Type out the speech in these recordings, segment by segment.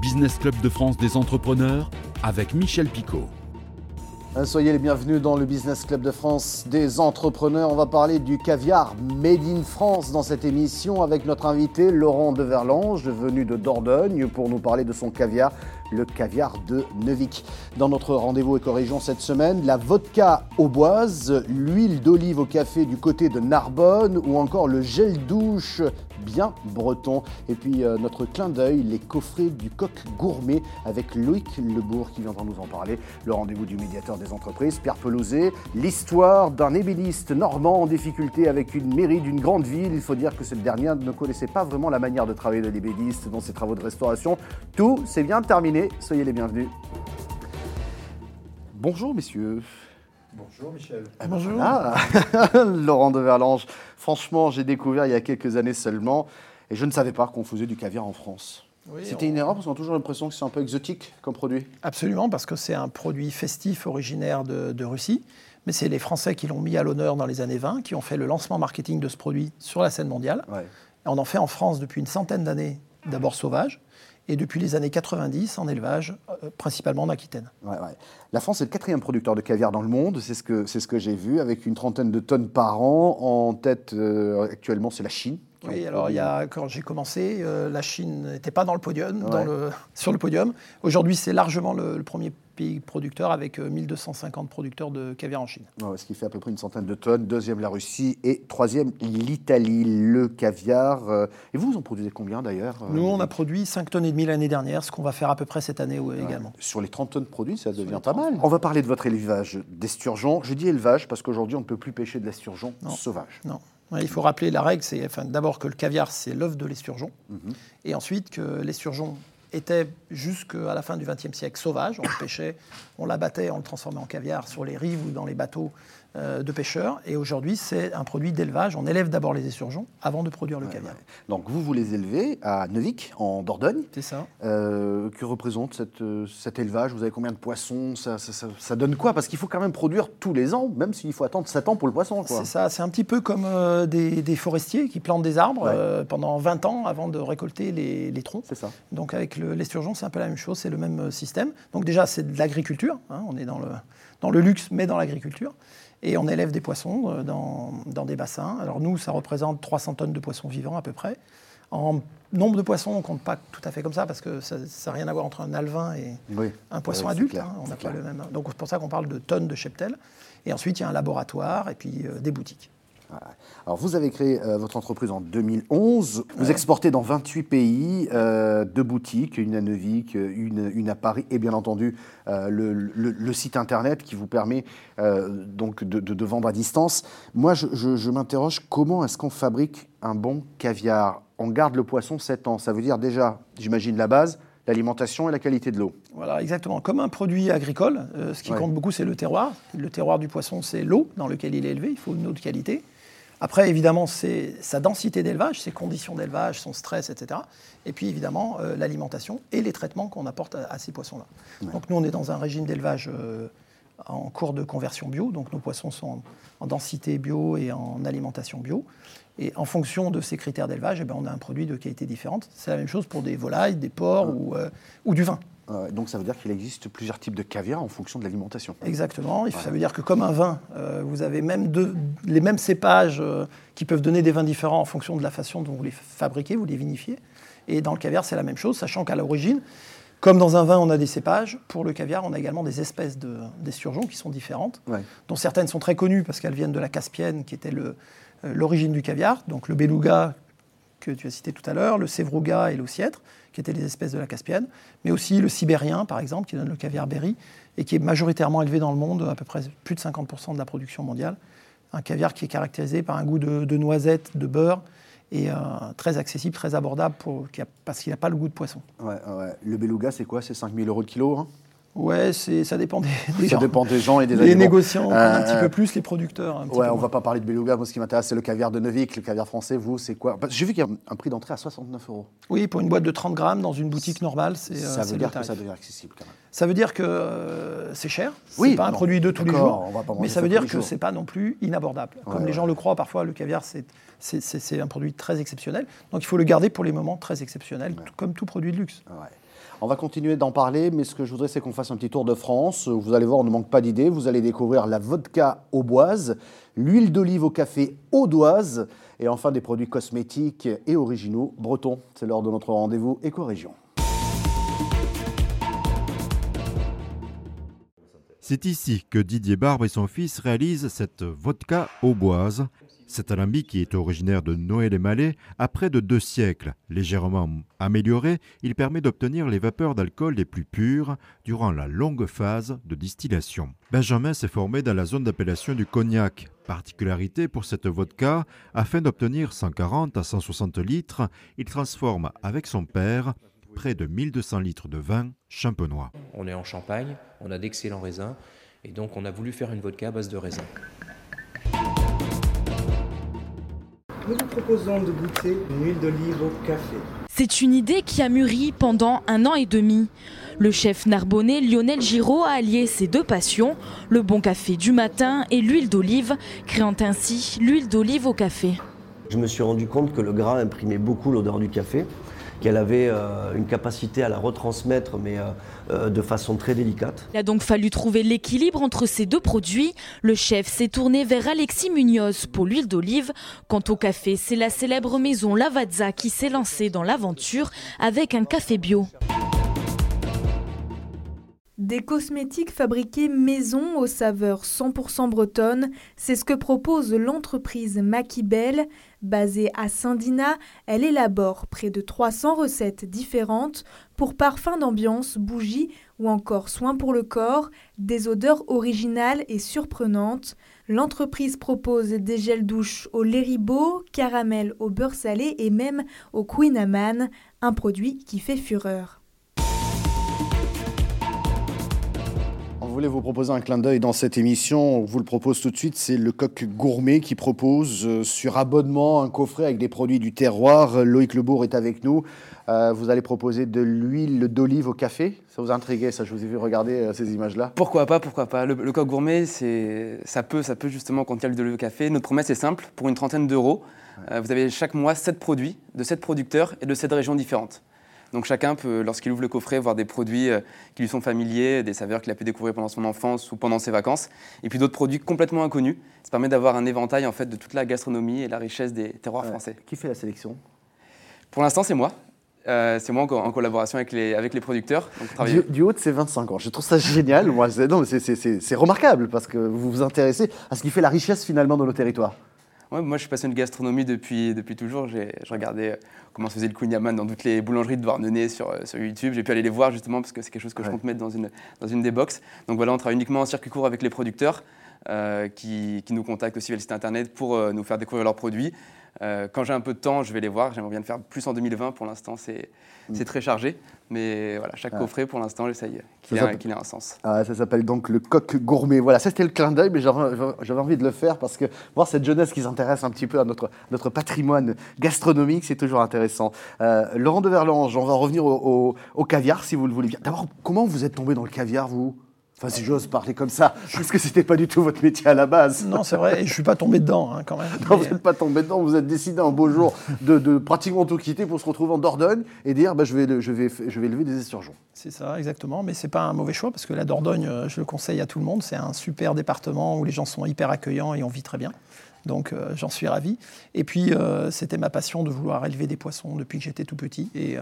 Business Club de France des entrepreneurs avec Michel Picot. Euh, soyez les bienvenus dans le Business Club de France des entrepreneurs. On va parler du caviar Made in France dans cette émission avec notre invité Laurent Deverlange, venu de Dordogne, pour nous parler de son caviar, le caviar de Neuvik. Dans notre rendez-vous éco-région cette semaine, la vodka au boise, l'huile d'olive au café du côté de Narbonne ou encore le gel douche bien breton. Et puis euh, notre clin d'œil, les coffrets du coq gourmet avec Loïc Lebourg qui viendra nous en parler. Le rendez-vous du médiateur des entreprises, Pierre Pelouzet. L'histoire d'un ébéniste normand en difficulté avec une mairie d'une grande ville. Il faut dire que cette dernière ne connaissait pas vraiment la manière de travailler de l'ébéniste dans ses travaux de restauration. Tout s'est bien terminé. Soyez les bienvenus. Bonjour messieurs. Bonjour Michel. Bonjour. Ah, Laurent de Verlange. Franchement, j'ai découvert il y a quelques années seulement et je ne savais pas qu'on faisait du caviar en France. C'était une erreur parce qu'on a toujours l'impression que c'est un peu exotique comme produit. Absolument, parce que c'est un produit festif originaire de, Russie. Mais c'est les Français qui l'ont mis à l'honneur dans les années 20, qui ont fait le lancement marketing de ce produit sur la scène mondiale. on en fait en France depuis une centaine d'années, d'abord sauvage, et depuis les années 90 en élevage, euh, principalement en Aquitaine. La France est le quatrième producteur de caviar dans le monde, c'est ce que, ce que j'ai vu, avec une trentaine de tonnes par an. En tête, euh, actuellement, c'est la Chine. Oui, alors il y a, quand j'ai commencé, euh, la Chine n'était pas dans le podium, dans le, sur le podium. Aujourd'hui, c'est largement le, premier pays producteur avec 1250 producteurs de caviar en Chine. ce qui fait à peu près une centaine de tonnes. Deuxième, la Russie. Et troisième, l'Italie, le caviar. Et vous, vous en produisez combien d'ailleurs Nous, on a produit 5 tonnes et demie l'année dernière, ce qu'on va faire à peu près cette année également. Sur les 30 tonnes produits, ça devient pas mal. On va parler de votre élevage d'esturgeon. Je dis élevage parce qu'aujourd'hui, on ne peut plus pêcher de l'esturgeon sauvage. Non. Il faut rappeler la règle, c'est enfin, d'abord que le caviar, c'est l'œuf de l'esturgeon, mhm. et ensuite que l'esturgeon était jusqu'à la fin du XXe siècle sauvage. On le pêchait, on l'abattait, on le transformait en caviar sur les rives ou dans les bateaux de pêcheurs. Et aujourd'hui, c'est un produit d'élevage. On élève d'abord les esturgeons avant de produire le caviar. Donc vous, vous les élevez à Neuvik, en Dordogne. C'est ça. Euh, que représente cette, euh, cet élevage? Vous avez combien de poissons? Ça, ça, donne quoi? Parce qu'il faut quand même produire tous les ans, même s'il faut attendre 7 ans pour le poisson. C'est ça. C'est un petit peu comme des, forestiers qui plantent des arbres pendant 20 ans avant de récolter les, les troncs. C'est ça. Donc avec l'esturgeon, c'est un peu la même chose. C'est le même système. Donc déjà, c'est de l'agriculture. Hein. on est dans le, dans le luxe, mais dans l'agriculture. Et on élève des poissons euh, dans, des bassins. Alors nous, ça représente 300 tonnes de poissons vivants à peu près. En nombre de poissons, on ne compte pas tout à fait comme ça parce que ça n'a rien à voir entre un alvin et un poisson adulte. Hein. on n'a pas le même. Donc c'est pour ça qu'on parle de tonnes de cheptel. Et ensuite, il y a un laboratoire et puis euh, des boutiques. Alors, vous avez créé euh, votre entreprise en 2011. Vous exportez dans 28 pays, euh, deux boutiques, une à Neuvik, une, une à Paris, et bien entendu euh, le, site internet qui vous permet donc de, vendre à distance. Moi, je, m'interroge comment est-ce qu'on fabrique un bon caviar? On garde le poisson 7 ans. Ça veut dire déjà, j'imagine, la base, l'alimentation et la qualité de l'eau. Voilà, exactement. Comme un produit agricole, ce qui compte beaucoup, c'est le terroir. Le terroir du poisson, c'est l'eau dans laquelle il est élevé. Il faut une eau de qualité. Après, évidemment, c'est sa densité d'élevage, ses conditions d'élevage, son stress, etc. Et puis, évidemment, euh, l'alimentation et les traitements qu'on apporte à, ces poissons-là. Donc, nous, on est dans un régime d'élevage euh, en cours de conversion bio. Donc, nos poissons sont en, densité bio et en alimentation bio. Et en fonction de ces critères d'élevage, eh ben, on a un produit de qualité différente. C'est la même chose pour des volailles, des porcs ou, euh, ou du vin. Euh, donc ça veut dire qu'il existe plusieurs types de caviar en fonction de l'alimentation. Exactement. Ça veut dire que comme un vin, euh, vous avez même les mêmes cépages euh, qui peuvent donner des vins différents en fonction de la façon dont vous les fabriquez, vous les vinifiez. Et dans le caviar, c'est la même chose, sachant qu'à l'origine, comme dans un vin, on a des cépages, pour le caviar, on a également des espèces d'esturgeons qui sont différentes, dont certaines sont très connues parce qu'elles viennent de la Caspienne, qui était l'origine du caviar, donc le beluga que tu as cité tout à l'heure, le sévrouga et l'ossiètre qui étaient des espèces de la Caspienne, mais aussi le sibérien, par exemple, qui donne le caviar berry, et qui est majoritairement élevé dans le monde, à peu près plus de 50% de la production mondiale. Un caviar qui est caractérisé par un goût de, de noisette, de beurre, et euh, très accessible, très abordable, parce qu'il n'a pas le goût de poisson. Le beluga, c'est quoi? C'est 5000 euros le kilo hein? Ouais, ça dépend des, des ça gens. dépend des gens et des Les négociants, un petit peu plus, les producteurs. Un ouais, on ne va pas parler de beluga. Moi, ce qui m'intéresse, c'est le caviar de Neuvik. Le caviar français, vous, c'est quoi? J'ai vu qu'il y a un prix d'entrée à 69 euros. Oui, pour une boîte de 30 grammes dans une boutique normale, c'est. Ça veut dire que ça devient accessible quand même. Ça veut dire que c'est cher. Oui. C'est pas un produit de tous les jours. mais ça veut dire que c'est pas non plus inabordable. Comme les gens le croient parfois, le caviar, c'est un produit très exceptionnel. Donc il faut le garder pour les moments très exceptionnels, comme tout produit de luxe. On va continuer d'en parler, mais ce que je voudrais, c'est qu'on fasse un petit tour de France. Vous allez voir, on ne manque pas d'idées. Vous allez découvrir la vodka auboise, l'huile d'olive au café audoise, et enfin des produits cosmétiques et originaux bretons. C'est l'heure de notre rendez-vous éco-région. C'est ici que Didier Barbe et son fils réalisent cette vodka auboise cet alambic, qui est originaire de Noël et Malais, a près de deux siècles. Légèrement amélioré, il permet d'obtenir les vapeurs d'alcool les plus pures durant la longue phase de distillation. Benjamin s'est formé dans la zone d'appellation du cognac. Particularité pour cette vodka, afin d'obtenir 140 à 160 litres, il transforme avec son père près de 1200 litres de vin champenois. On est en Champagne, on a d'excellents raisins, et donc on a voulu faire une vodka à base de raisins. Nous vous proposons de goûter une huile d'olive au café. C'est une idée qui a mûri pendant un an et demi. Le chef narbonnais Lionel Giraud a allié ses deux passions, le bon café du matin et l'huile d'olive, créant ainsi l'huile d'olive au café. Je me suis rendu compte que le gras imprimait beaucoup l'odeur du café qu'elle avait euh, une capacité à la retransmettre, mais euh, euh, de façon très délicate. Il a donc fallu trouver l'équilibre entre ces deux produits. Le chef s'est tourné vers Alexis Munoz pour l'huile d'olive. Quant au café, c'est la célèbre maison Lavazza qui s'est lancée dans l'aventure avec un café bio. Des cosmétiques fabriqués maison aux saveurs 100% bretonnes, c'est ce que propose l'entreprise Maquibel. Basée à Saint-Dina, elle élabore près de 300 recettes différentes pour parfums d'ambiance, bougies ou encore soins pour le corps, des odeurs originales et surprenantes. L'entreprise propose des gels douche au lait ribot, caramel au beurre salé et même au Queen Amman, un produit qui fait fureur. On voulait vous proposer un clin d'œil dans cette émission. On vous le propose tout de suite. C'est le Coq Gourmet qui propose euh, sur abonnement un coffret avec des produits du terroir. Loïc Lebourg est avec nous. Euh, vous allez proposer de l'huile d'olive au café. Ça vous a intrigué, ça? Je vous ai vu regarder euh, ces images-là. Pourquoi pas Pourquoi pas? Le, Coq Gourmet, ça peut, ça peut justement contenir l'huile d'olive au café. Notre promesse est simple. Pour une trentaine d'euros, vous avez chaque mois 7 produits de 7 producteurs et de 7 régions différentes. Donc chacun peut, lorsqu'il ouvre le coffret, voir des produits euh, qui lui sont familiers, des saveurs qu'il a pu découvrir pendant son enfance ou pendant ses vacances, et puis d'autres produits complètement inconnus. Ça permet d'avoir un éventail en fait de toute la gastronomie et la richesse des terroirs français. Qui fait la sélection? Pour l'instant, c'est moi. Euh, c'est moi en, collaboration avec les, avec les producteurs. du, haut de ses 25 ans. Je trouve ça génial. Moi, c'est remarquable parce que vous vous intéressez à ce qui fait la richesse finalement de nos territoires moi, je suis passionné de gastronomie depuis, depuis toujours. Je regardais euh, comment se faisait le kouign-amann dans toutes les boulangeries de Douarnenez sur, euh, sur YouTube. J'ai pu aller les voir justement parce que c'est quelque chose que je compte mettre dans une, dans une des box. Donc voilà, on travaille uniquement en circuit court avec les producteurs euh, qui, qui, nous contactent aussi via le site internet pour nous faire découvrir leurs produits. Quand j'ai un peu de temps, je vais les voir. J'aimerais bien le faire plus en 2020. Pour l'instant, c'est c'est très chargé. Mais voilà, chaque coffret, pour l'instant, j'essaye qu'il ait, un sens. Ah, ça s'appelle donc le coq gourmet. Voilà, ça c'était le clin d'œil, mais j'avais envie de le faire parce que voir cette jeunesse qui s'intéresse un petit peu à notre, notre patrimoine gastronomique, c'est toujours intéressant. Euh, Laurent de Verlange, on va revenir au, au caviar, si vous le voulez bien. D'abord, comment vous êtes tombé dans le caviar, vous? Enfin, si j'ose parler comme ça, parce que c'était pas du tout votre métier à la base. Non, c'est vrai, je suis pas tombé dedans hein, quand même. Non, vous n'êtes pas tombé dedans, vous êtes décidé un beau jour de, pratiquement tout quitter pour se retrouver en Dordogne et dire bah, je, vais, je, vais, je vais lever des esturgeons. C'est ça, exactement, mais c'est pas un mauvais choix parce que la Dordogne, euh, je le conseille à tout le monde, c'est un super département où les gens sont hyper accueillants et on vit très bien. Donc euh, j'en suis ravi. Et puis euh, c'était ma passion de vouloir élever des poissons depuis que j'étais tout petit. Et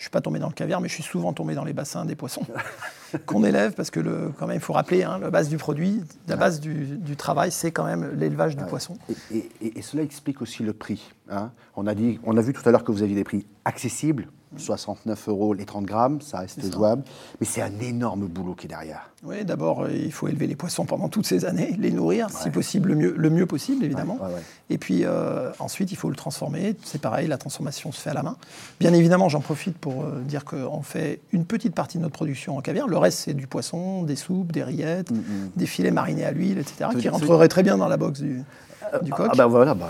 je suis pas tombé dans le caviar, mais je suis souvent tombé dans les bassins des poissons qu'on élève, parce que le, quand même, il faut rappeler, hein, la base du produit, la base du, travail, c'est quand même l'élevage du poisson. Et, cela explique aussi le prix. Hein. On, a dit, on a vu tout à l'heure que vous aviez des prix accessibles, 69 euros les 30 grammes, ça reste jouable. Mais c'est un énorme boulot qui est derrière. Oui, d'abord, euh, il faut élever les poissons pendant toutes ces années, les nourrir, si possible, le mieux, le mieux possible, évidemment. Et puis euh, ensuite, il faut le transformer. C'est pareil, la transformation se fait à la main. Bien évidemment, j'en profite pour euh, dire qu'on fait une petite partie de notre production en caviar. Le reste, c'est du poisson, des soupes, des rillettes, mm, mm. des filets marinés à l'huile, etc., qui rentreraient très bien dans la box du, du coq. Ah bah voilà, bah,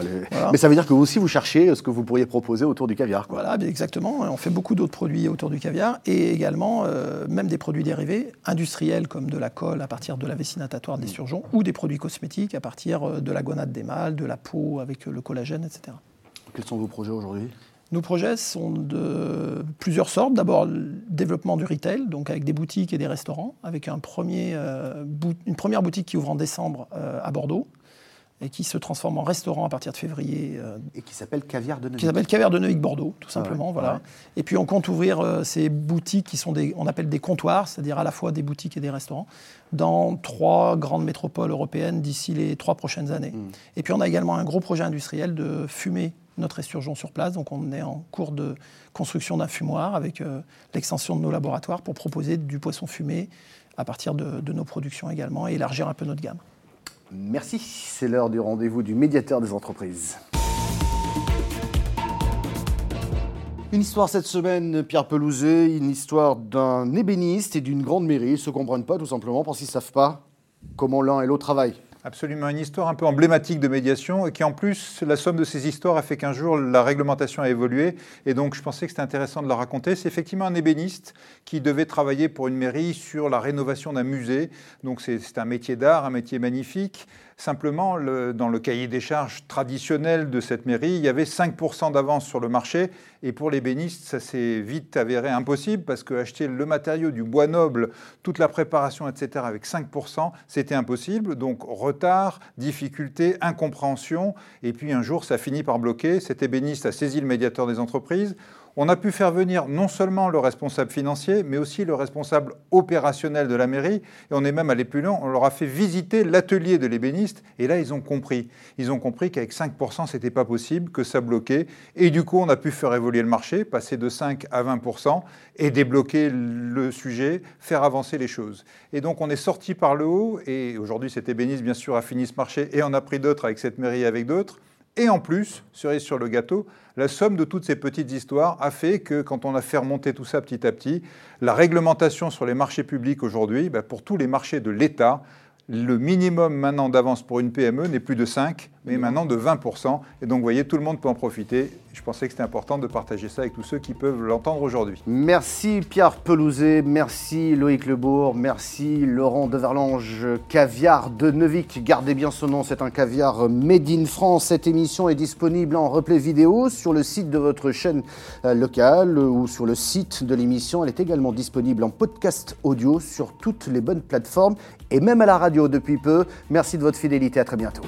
Mais ça veut dire que vous aussi vous cherchez ce que vous pourriez proposer autour du caviar. Quoi. Voilà, exactement. On fait beaucoup d'autres produits autour du caviar et également euh, même des produits dérivés industriels comme de la colle à partir de la vessie natatoire des mm. surgeons ou des produits cosmétiques à partir euh, de la gonade des mâles, de la peau avec euh, le collagène, etc. Quels sont vos projets aujourd'hui? Nos projets sont de plusieurs sortes. D'abord, le développement du retail, donc avec des boutiques et des restaurants, avec un premier, une première boutique qui ouvre en décembre à Bordeaux, et qui se transforme en restaurant à partir de février. Euh, et qui s'appelle Caviar de Neuvic. Qui s'appelle Caviar de Neuvic Bordeaux, tout simplement. voilà. Et puis on compte ouvrir euh, ces boutiques qui sont des, on appelle des comptoirs, c'est-à-dire à la fois des boutiques et des restaurants, dans trois grandes métropoles européennes d'ici les trois prochaines années. Hmm. Et puis on a également un gros projet industriel de fumer notre esturgeon sur place. Donc on est en cours de construction d'un fumoir avec euh, l'extension de nos laboratoires pour proposer du poisson fumé à partir de, de nos productions également et élargir un peu notre gamme. Merci, c'est l'heure du rendez-vous du médiateur des entreprises. Une histoire cette semaine, Pierre Pelouzet, une histoire d'un ébéniste et d'une grande mairie. Ils ne se comprennent pas tout simplement parce qu'ils ne savent pas comment l'un et l'autre travaillent. Absolument, une histoire un peu emblématique de médiation et qui en plus, la somme de ces histoires a fait qu'un jour la réglementation a évolué et donc je pensais que c'était intéressant de la raconter. C'est effectivement un ébéniste qui devait travailler pour une mairie sur la rénovation d'un musée. Donc c'est un métier d'art, un métier magnifique. Simplement, dans le cahier des charges traditionnel de cette mairie, il y avait 5% d'avance sur le marché. Et pour les bénistes, ça s'est vite avéré impossible parce que acheter le matériau du bois noble, toute la préparation, etc., avec 5%, c'était impossible. Donc retard, difficulté, incompréhension. Et puis un jour, ça finit par bloquer. Cet ébéniste a saisi le médiateur des entreprises on a pu faire venir non seulement le responsable financier, mais aussi le responsable opérationnel de la mairie. Et on est même allé plus loin, on leur a fait visiter l'atelier de l'ébéniste. Et là, ils ont compris. Ils ont compris qu'avec 5%, ce n'était pas possible, que ça bloquait. Et du coup, on a pu faire évoluer le marché, passer de 5 à 20% et débloquer le sujet, faire avancer les choses. Et donc, on est sorti par le haut. Et aujourd'hui, cet ébéniste, bien sûr, a fini ce marché et on a pris d'autres avec cette mairie et avec d'autres. Et en plus, sur le gâteau, la somme de toutes ces petites histoires a fait que quand on a fait remonter tout ça petit à petit, la réglementation sur les marchés publics aujourd'hui, bah, pour tous les marchés de l'État, le minimum maintenant d'avance pour une PME n'est plus de 5, mais maintenant de 20%. Et donc, vous voyez, tout le monde peut en profiter. Je pensais que c'était important de partager ça avec tous ceux qui peuvent l'entendre aujourd'hui. Merci Pierre Pelouzet, merci Loïc Lebourg, merci Laurent Deverlange, caviar de Neuvik. Gardez bien ce nom, c'est un caviar made in France. Cette émission est disponible en replay vidéo sur le site de votre chaîne euh, locale ou sur le site de l'émission. Elle est également disponible en podcast audio sur toutes les bonnes plateformes et même à la radio depuis peu. Merci de votre fidélité, à très bientôt.